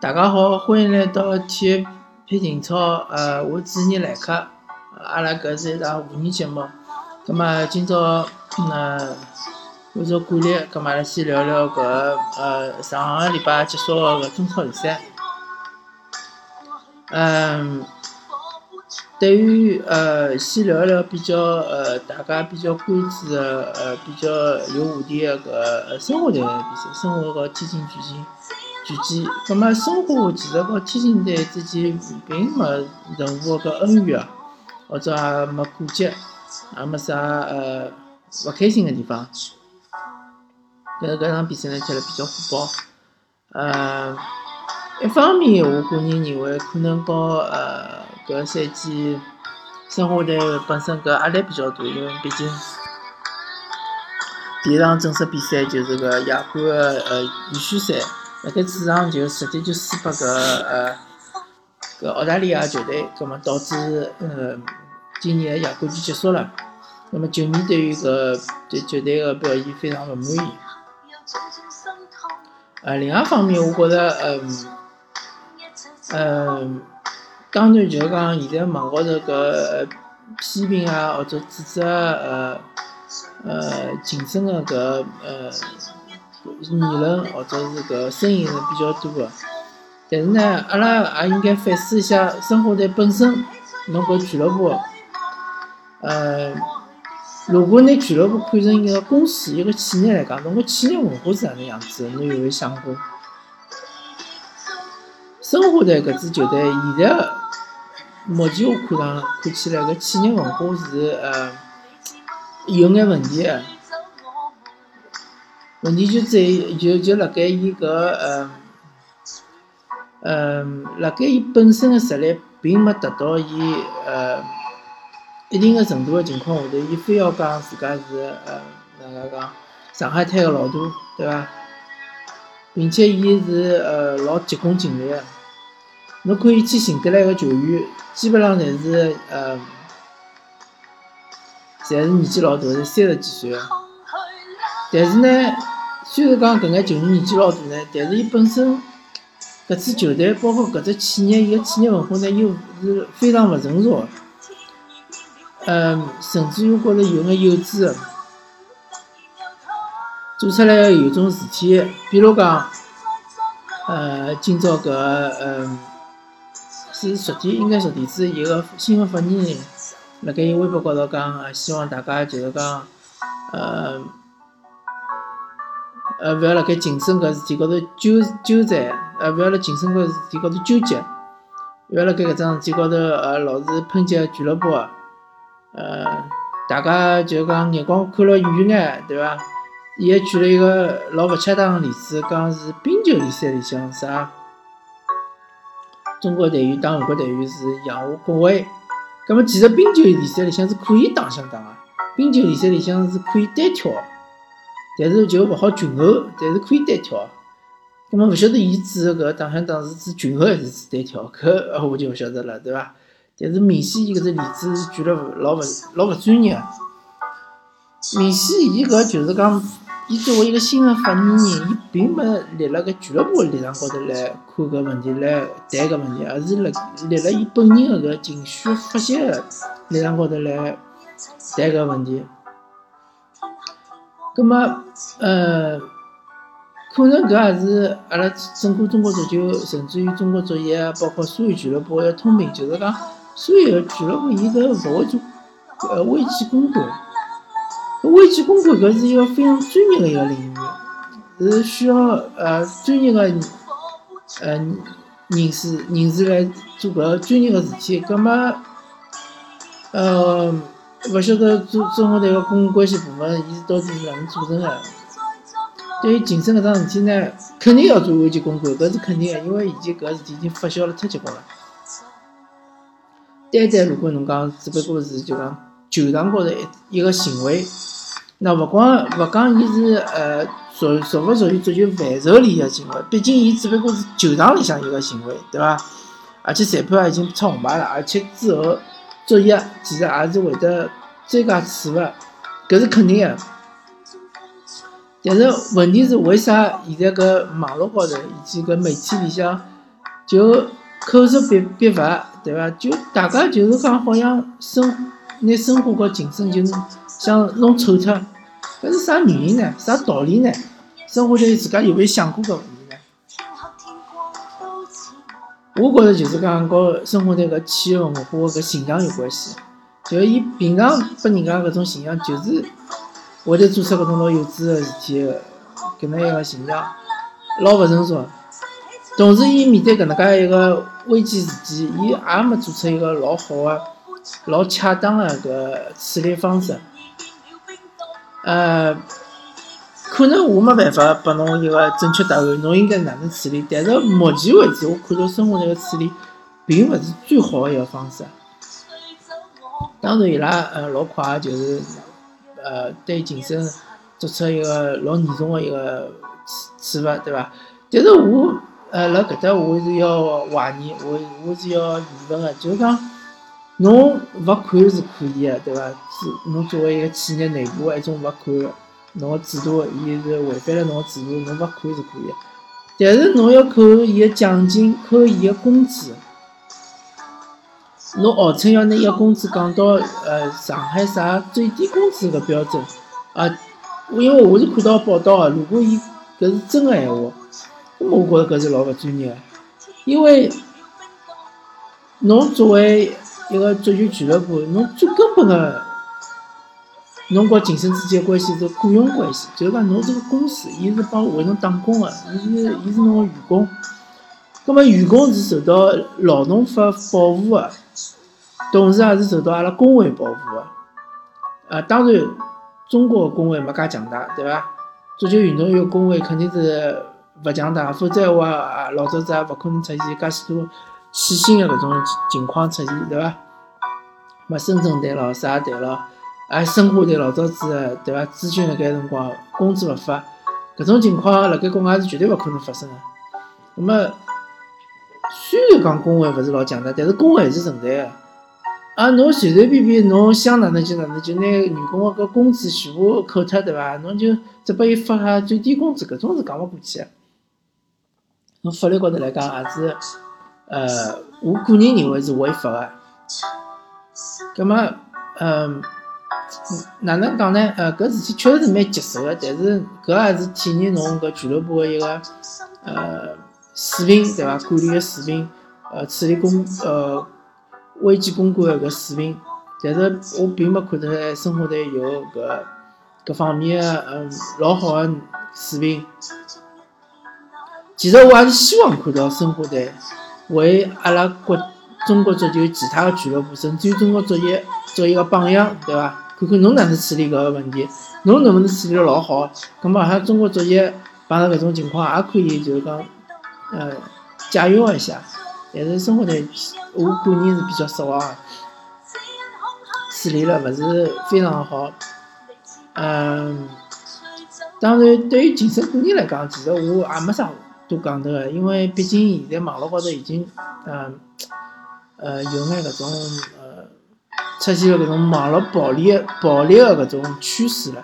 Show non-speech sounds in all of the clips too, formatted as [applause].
大家好，欢迎来到体育配情操。呃，我主持人来客，阿拉搿是一档互动节目。葛末今朝，呢，按照惯例，葛末阿拉先聊聊搿呃上个礼拜结束个搿中超联赛。嗯，对于呃，先聊一聊比较呃，大家比较关注个呃，比较有话题个搿生活队个比赛，生活和天津巨人。巨基，葛末申花其实和天津队之间并没任何个恩怨，或者也没过节，也没啥呃勿开心个地方。但是搿场比赛呢踢了比较火爆，呃，一方面我个人认为可能和呃搿赛季申花队本身搿压力比较大，因为毕竟第一场正式比赛就是个亚冠个呃预选赛。辣盖主场就直接就输拨搿呃搿澳大利亚球队，葛末导致呃今年个亚冠就结束了。那么球迷对于搿对球队个表现非常勿满意。呃，另外一方面，我觉着嗯嗯，当然就是讲现在网高头搿批评啊，或者指责呃呃竞争个搿呃。议论或者是搿声音是比较多个，但是呢，阿拉也应该反思一下申花队本身，侬搿俱乐部，呃，如果拿俱乐部看成一个公司、一个企业来讲，侬搿企业文化是哪能样子？侬有没有想过？申花队搿支球队现在目前我看上看起来搿企业文化是呃有眼问题个。问题就在于就就辣盖伊搿呃呃，辣盖伊本身个实力并没达到伊呃一定个程度个情况下头，伊非要讲自家是呃哪能讲上海滩个老大，对伐？并且伊是呃老急功近利个，侬可以去寻得来个球员，基本上侪是呃，侪是年纪老大，是三十几岁个，但是呢。虽然讲搿眼球员年纪老大呢，但是伊本身搿支球队，包括搿只企业，伊个企业文化呢，又是非常勿成熟，嗯，甚至于觉着有眼幼稚个，做出来有种事体，比如讲，呃，今朝搿嗯，是昨天应该昨天子一个新闻发言人，辣盖伊微博高头讲，希望大家就是讲，呃。呃，勿要辣盖晋升搿事体高头纠纠缠，呃，勿要辣晋升搿事体高头纠结，勿要辣盖搿桩事体高头呃老是抨击俱乐部，呃，大家就是讲眼光看了远眼，对伐？伊还举了一个老勿恰当个例子，讲是冰球联赛里向啥，中国队员打韩国队员是养护国威，葛末其实冰球联赛里向是可以打相打个，冰球联赛里向是可以单挑。但是就勿好群殴，但是可以单挑。那么勿晓得伊指个搿打相打是指群殴还是指单挑？搿 [laughs] 我就勿晓得了，对伐？但是明显伊搿只例子是举了老勿老勿专业。明显伊搿就是讲，伊作为一个新的发言人，伊并没立辣搿俱乐部立场高头来看搿问题，来谈搿问题，而是立立辣伊本人个搿情绪发泄个立场高头来谈搿问题。葛么，呃，可能搿也是阿拉整个中国足球，甚至于中国足协啊，包括所有俱乐部个通病，就是讲所有个俱乐部伊都勿会做呃危机公关。危机公关搿是一个非常专业个一个领域，是需要呃专业个呃人士人士来做搿专业个事体。葛么，呃。勿晓得中中国队个公共关系部门，伊是到底是哪能组成个？对于竞争搿桩事体呢，肯定要做危机公关，搿是肯定个，因为已经搿事体已经发酵了太结棍了。单单如果侬讲只不过是就讲球场高头一一个行为，那勿光勿讲伊是呃属属勿属于足球范畴里个行为，毕竟伊只不过是球场里向一个行为，对伐？而且裁判也已经出红牌了，而且之后。作业其实也是会得追加处罚，搿是肯定个。但是问题是，为啥现在搿网络高头以及搿媒体里向就口诛笔笔伐，对伐？就大家就是讲，好像生拿生活和精神就是想弄丑脱，搿是啥原因呢？啥道理呢？生活在自家有没有想过搿问题呢？我觉着就是讲，和生活在搿企业文化搿形象有关系。就伊平常拨人家搿种形象，就是会得做出搿种老幼稚个事体个，搿能一个形象，老勿成熟。同时，伊面对搿能介一个危机事件，伊也没做出一个老好个、老恰当个搿处理方式。呃，可能我没办法拨侬一个正确答案，侬应该哪能处理？但是目前为止，我看到生活台个处理，并勿是最好的一个方式。当然，伊拉呃老快就是呃对景深做出一个老严重的一个处处罚，对伐？但是我呃辣搿搭我是要怀疑，我我是要疑问个，就是讲侬罚款是可以个，对伐？是侬作为一个企业内部个一种罚款，侬个制度伊是违反了侬个制度，侬罚款是可以个。但是侬要扣伊个奖金，扣伊个工资。侬号称要拿伊个工资降到呃上海啥最低工资个标准啊？因为我是看到报道个，如果伊搿是真个闲话，那么我觉着搿是老勿专业个。因为侬作为一个足球俱乐部，侬最根本个，侬和竞争之间关系是雇佣关系，就是讲侬这个公司，伊是帮为侬打工个，伊是伊是侬个员工，葛末员工是受到劳动法保护个。同时也是受到阿拉工会保护个，呃，当然，中国个工会没介强大，对伐？足球运动员工会肯定是勿强大，否则话，老早子也勿可能出现介许多欠薪个搿种情况出现，对伐？么深圳队咯，啥队咯，啊，申花队老早子对伐？咨询辣盖辰光工资勿发，搿种情况辣盖国外是绝对勿可能发生个。那么，虽然讲工会勿是老强大，但是工会还是存在个。啊，侬随随便便侬想哪能就哪能，就拿员工个搿工资全部扣脱，对伐？侬就只拨伊发下最低工资，搿种是讲勿过去个。从法律高头来讲，也是，呃，我个人认为是违法个。葛末，嗯，哪能讲呢？呃，搿事体确实是蛮棘手个，但是搿也是体现侬搿俱乐部个一个，呃，水平，对伐？管理个水平，呃，处理公，呃。危机公关个搿水平，但是我并没看出来生活队有搿搿方面个嗯老好个水平。其实我还是希望看到生活队为阿拉国中国足球其他个俱乐部，甚至于中国足协做一个榜样，对伐？看看侬哪能处理搿个问题，侬能不能处理得老好？葛末像中国足协碰到搿种情况，也可以就是讲，呃，借用一下。但是生活呢，我个人是比较失望个，处理了勿是非常好。嗯，当然，对于竞争个人来讲，其实我也没啥多讲得个，因为毕竟现在网络高头已经，嗯，呃，有眼搿种呃，出现了搿种网络暴力、暴力个搿种趋势了，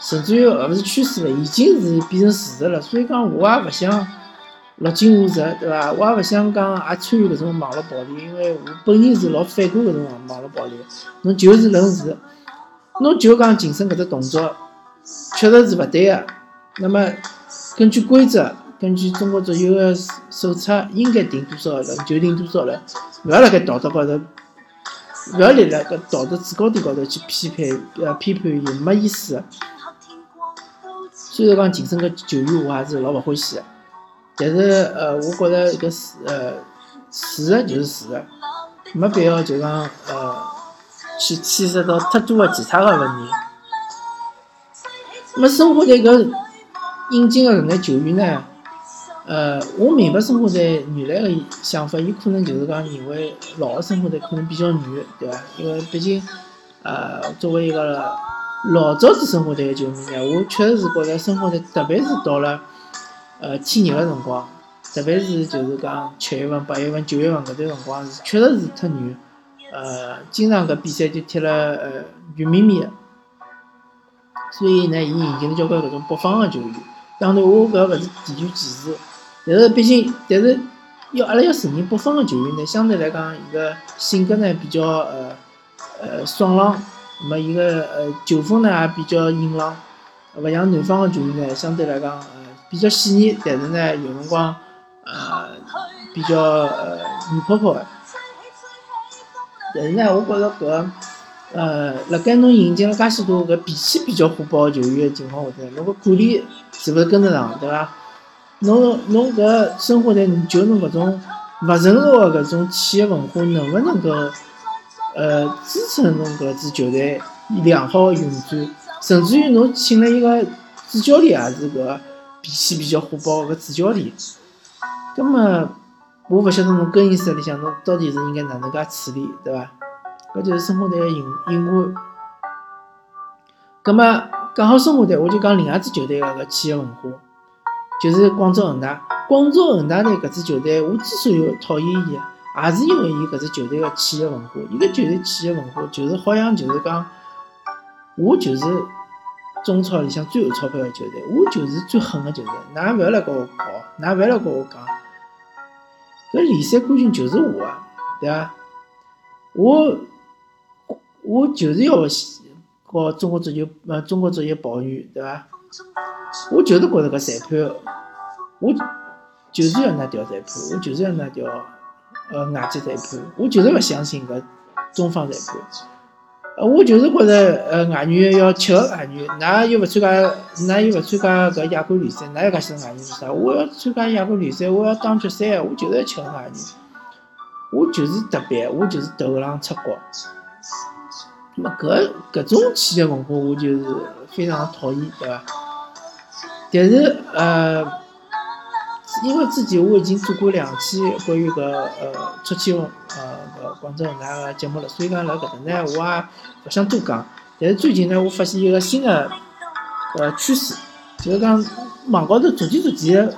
甚至于而勿是趋势了，已经是变成事实了。所以讲，我也勿想。落井下石，对伐？我也勿想讲也参与搿种网络暴力，因为我本人是老反感搿种网络暴力。侬就事论事，侬就讲晋升搿只动作确实是勿对个。那么根据规则，根据中国足球个手册，应该定多少人就定多少了，勿要辣盖道德高头，勿要立辣搿道德制高点高头去批判呃批判伊，没意思。虽然讲晋升个球员，我还是老勿欢喜个。但是，呃，我觉着搿事，呃，事实就是事实，没必要就讲，呃，去牵涉到太多个其他个问题。那么，生活队搿引进个搿眼球员呢，呃，我明白生活在原来的想法，伊可能就是讲认为老个生活在可能比较软，对伐？因为毕竟，呃，作为一个老早子生活队个球迷呢，我确实是觉着生活在，特别是到了。呃，天热个辰光，特别是就是讲七月份、八月份、九月份搿段辰光是确实是忒热，呃，经常搿比赛就踢了呃软绵绵个。所以呢，伊引进了交关搿种北方个球员。当然，我搿勿是地域歧视，但是毕竟，但是要阿拉要承认，北方个球员呢，相对来讲，伊个性格呢比较呃呃爽朗，那么伊个呃球风呢也比较硬朗，勿像南方个球员呢，相对来讲呃比较细腻，但是呢有辰光呃比较呃软泡泡个。但是呢，我觉着搿。呃，辣盖侬引进了介许多搿脾气比较火爆个球员个情况下头，侬个管理是勿是跟得上，对伐？侬侬搿生活在就侬搿种勿成熟个搿种企业文化，能勿能够呃支撑侬搿支球队良好运转？甚至于侬请了一个主教练，也是搿脾气比较火爆个主教练，葛末我勿晓得侬更衣室里向侬到底是应该哪能介处理，对伐？搿就是生活队个隐隐患。葛末讲好生活队，我就讲另外一支球队个搿企业文化，就是广州恒大。广州恒大队搿支球队，我之所以讨厌伊，也是因为伊搿支球队个企业文化。伊个球队企业文化就是好像就是讲，我就是中超里向最有钞票个球队，我就是最狠个球队。㑚勿要来跟我搞，㑚勿要来跟我讲，搿联赛冠军就是我个，对伐？我。我就是要搞中国足球，呃，中国足协保育，对伐？我就是觉着搿裁判，我就是要拿条裁判，我就是要拿条呃外籍裁判，我就是勿相信搿中方裁判。呃，我就是觉着呃外援要吃个外援，㑚又勿参加，㑚又勿参加搿亚冠联赛，㑚要介许多外援是啥？我要参加亚冠联赛，我要打决赛，我就是要吃个外援，我就是特别，我就是头浪出国。那么搿搿种企业文化，我就是非常讨厌，对伐？但是呃，因为之前我已经做过两期关于搿呃出签呃搿广州恒大个节目了，所以讲辣搿搭呢，我也勿想多讲。但是最近呢，我发现一个新的呃趋势，就是讲网高头逐渐逐渐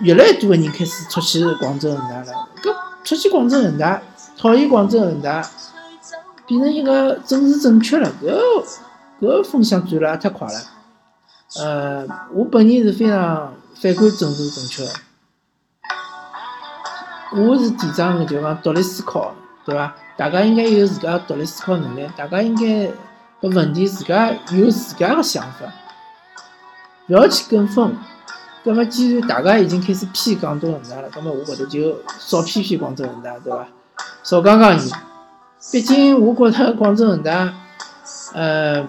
越来越多个人开始出去广州恒大了。搿出去广州恒大，讨厌广州恒大。变成一个政治正确了，搿搿风向转了也太快了。呃，我本人是非常反感政治正确的，我是提倡个就讲独立思考，对伐？大家应该有自家独立思考能力，大家应该搿问题自家有自家个想法，勿要去跟风。葛末既然大家已经开始批广州恒大了，葛末我搿头就少批批广州恒大，对伐？少讲讲伊。毕竟，我觉着广州恒大，呃，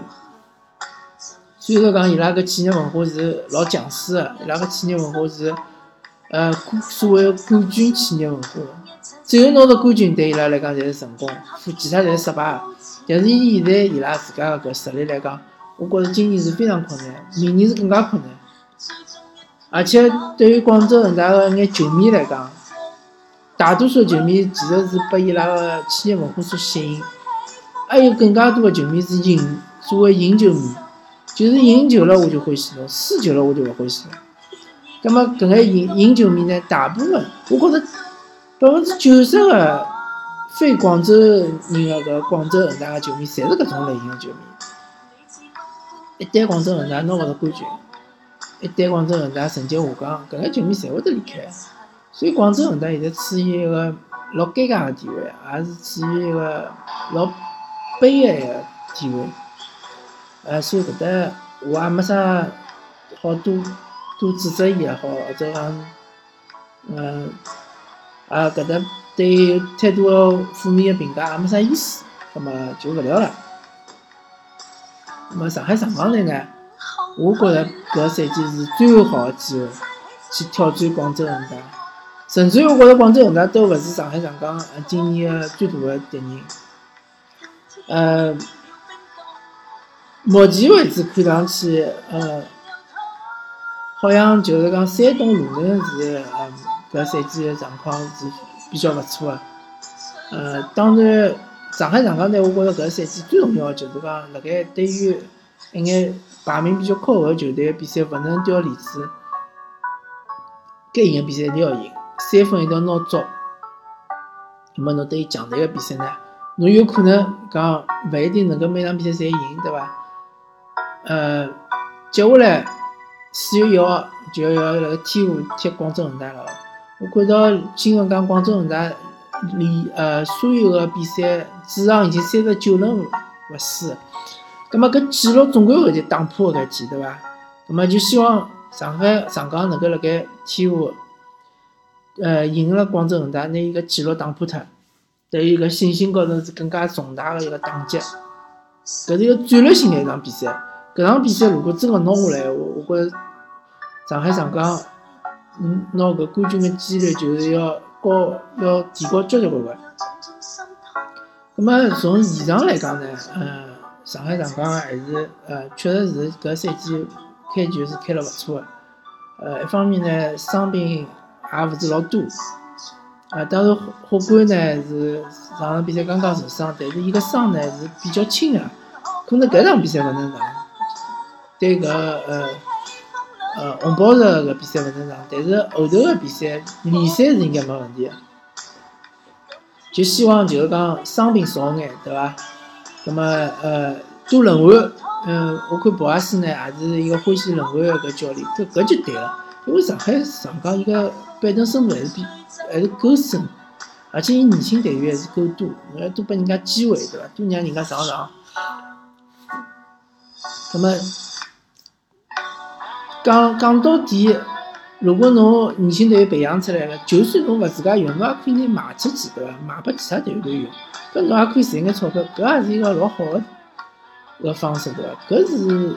虽然讲伊拉个企业文化是老强势个，伊拉个企业文化是，呃，所谓冠军企业文化，只有拿到冠军对伊拉来讲才是成功，其他侪是失败。但是以现在伊拉自家个搿实力来讲，我觉着今年是非常困难，明年是更加困难。而且对于广州恒大个眼球迷来讲，大多数球迷其实是被伊拉个企业文化所吸引，还有更加多个球迷是赢，所谓赢球迷，就是赢球了我就欢喜侬，输球了我就勿欢喜侬。葛末搿个赢赢球迷呢，大部分我觉着百分之九十个非广州人个搿广州恒大个球迷，侪是搿种类型个球迷。一旦广州恒大拿勿到冠军，一旦广州恒大成绩下降，搿个球迷侪会得离开。所以广州恒大现在处于一个老尴尬的地位，也是处于一个老悲哀的地位。呃，所以搿搭我也没啥好多多指责伊也好，或者讲，嗯，啊搿搭对太多负面的评价也没啥意思，那么就勿聊了。那么上海上港队呢，我觉着搿赛季是最好的机会去挑战广州恒大。甚至我觉着广州恒大都勿是上海上港今年个最大的敌人。呃，目前为止看上去，呃，好像就是讲山东鲁能是，呃，搿赛季个状况是比较勿错个。呃，当然，上海上港队，我觉着搿赛季最重要个就是讲，辣盖对于一眼排名比较靠后个球队个比赛，勿能掉链子，该赢个比赛一定要赢。三分一定要拿足，那么侬对于强队个比赛呢，侬有可能讲勿一定能够每场比赛侪赢，对伐？呃，接下来四月一号就要辣盖天河踢广州恒大了。我看到新闻讲广州恒大连呃所有的比赛主场已经三十九轮勿输，葛末搿纪录总归会得打破搿天，对伐？葛末就希望上海上港能够辣盖天河呃赢了广州恒大，拿伊个纪录打破脱，对伊个信心高头是更加重大的一个打击。搿是一个战略性的一场比赛。搿场比赛如果真个拿下来，闲话，我觉着上海上港，嗯，拿搿冠军个几率就是要高，要提高交交关关。葛末从现场来讲呢，呃，上海上港还是呃，确实是搿赛季开局是开了勿错个。呃，一方面呢，伤病也勿是老多。啊，当然火火冠呢是上场比赛刚刚受伤，但是伊个伤呢是比较轻个，可能搿场比赛勿能上。对搿呃呃红宝石搿比赛勿能上，但是后头个比赛联赛是应该没问题个。就希望就是讲伤病少眼，对伐？葛末呃多轮换，嗯，我看博阿斯呢也是一个欢喜轮换个搿教练，搿搿就对了。因为上海上港伊个板凳深度还是比还是够深，而且伊年轻队员还是够多，侬要多拨人家机会，对伐？多让人家上场。葛末。讲讲到底，如果侬年轻队培养出来了，就算侬勿自家用，侬也可以拿卖出去，对伐？卖拨其他队员用，搿侬也可以赚眼钞票，搿也是一个老好个个方式，对伐？搿是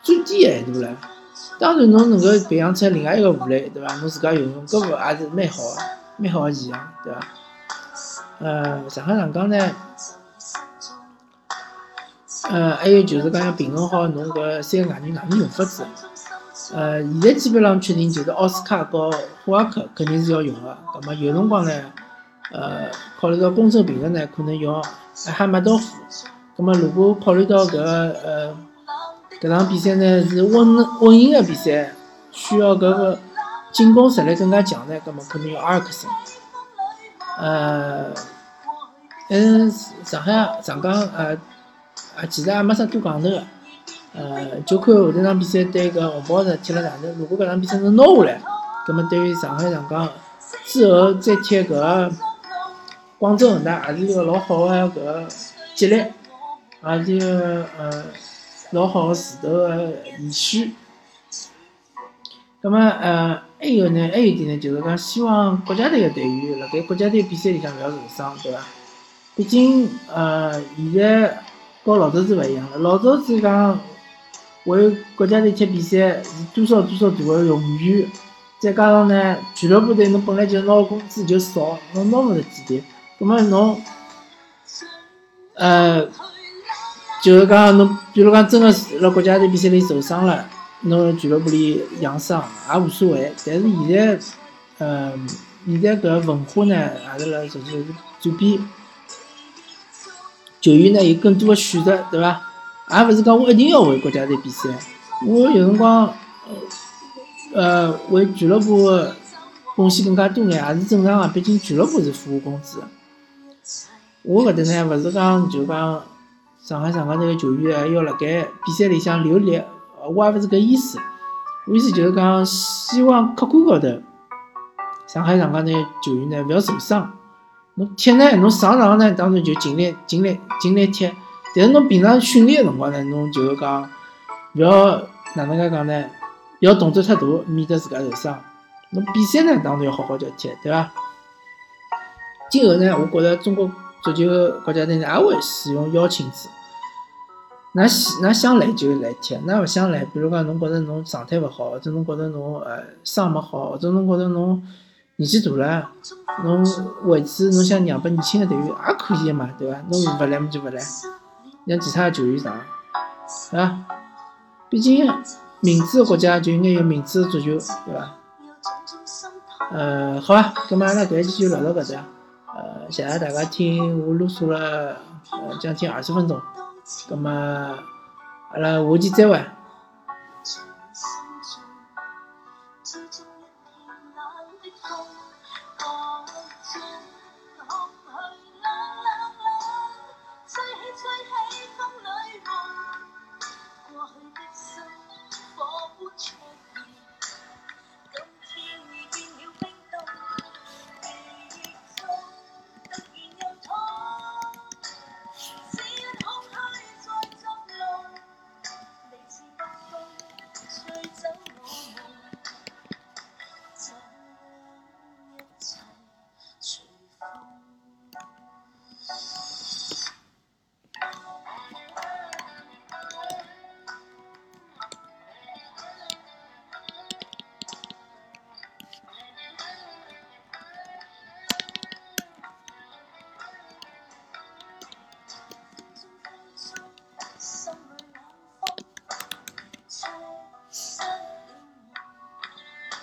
最低限度了。当然，侬能够培养出另外一个武磊，对伐？侬自家用用，搿个也是蛮好个，蛮好个现象，对伐？呃，上海上港呢，呃，还有就是讲要平衡好侬搿三个外援哪能用法子。呃，现在基本上确定就是奥斯卡和霍尔克肯定是要用的。那么有辰光呢，呃，考虑到公正平衡呢，可能用哈马多夫。那么如果考虑到搿呃搿场比赛呢是稳稳赢的比赛，需要搿个进攻实力更加强呢，那么可能用阿尔克森。呃，嗯，上海上港呃啊，其实也没啥多讲头的。呃，就看后头场比赛对搿红宝石踢了哪能。如果搿场比赛能拿下来，葛末对于上海上港之后再踢搿个广州恒大，也是一个老好个搿个激励，也是一个呃老好个势头个延续。葛末呃，还有呢，还有一点呢，就是讲希望国家队个队员辣盖国家队比赛里向勿要受伤，对伐？毕竟呃，现在和老早子勿一样了，老早子讲。为国家队踢比赛是多少多少大的荣誉，再加上呢，俱乐部队侬本来就拿工资就少，侬拿勿着几钿，葛末侬，呃，就是讲侬，比如讲真个是辣国家队比赛里受伤了，侬俱乐部里养伤也无所谓。但是现在，呃，现在搿文化呢，也是辣逐渐转变，球员呢有更多个选择，对伐？也勿是讲我一定要为国家队比赛，我有辰光，呃，为俱乐部贡献更加多眼也是正常个，毕竟俱乐部是付我工资。我搿搭呢，勿是讲就讲上海上港队个球员还要辣盖比赛里向留力，我也勿是搿意思。我意思就是讲，希望客观高头，上海上港队球员呢勿要受伤。侬踢呢，侬上场呢，当然就尽力尽力尽力踢。但是侬平常训练个辰光呢，侬就是讲，勿要哪能介讲呢？要动作太大，免得自家受伤。侬比赛呢，当然要好好叫踢，对伐？今后呢，我觉着中国足球国家队呢，也会使用邀请制。㑚想㑚想来就来踢，㑚勿想来，比如讲侬觉着侬状态勿好，或者侬觉着侬呃伤没好，或者侬觉着侬年纪大了，侬位置侬想让拨年轻个队员也可以个嘛，对伐？侬勿来么就勿来。让其他球员上，啊，毕竟民主国家就应该有民主的足球，对伐？呃，好吧，那么阿拉搿一期就聊到搿搭，呃，谢谢大家听我啰嗦了呃将近二十分钟，那么阿拉下期再会。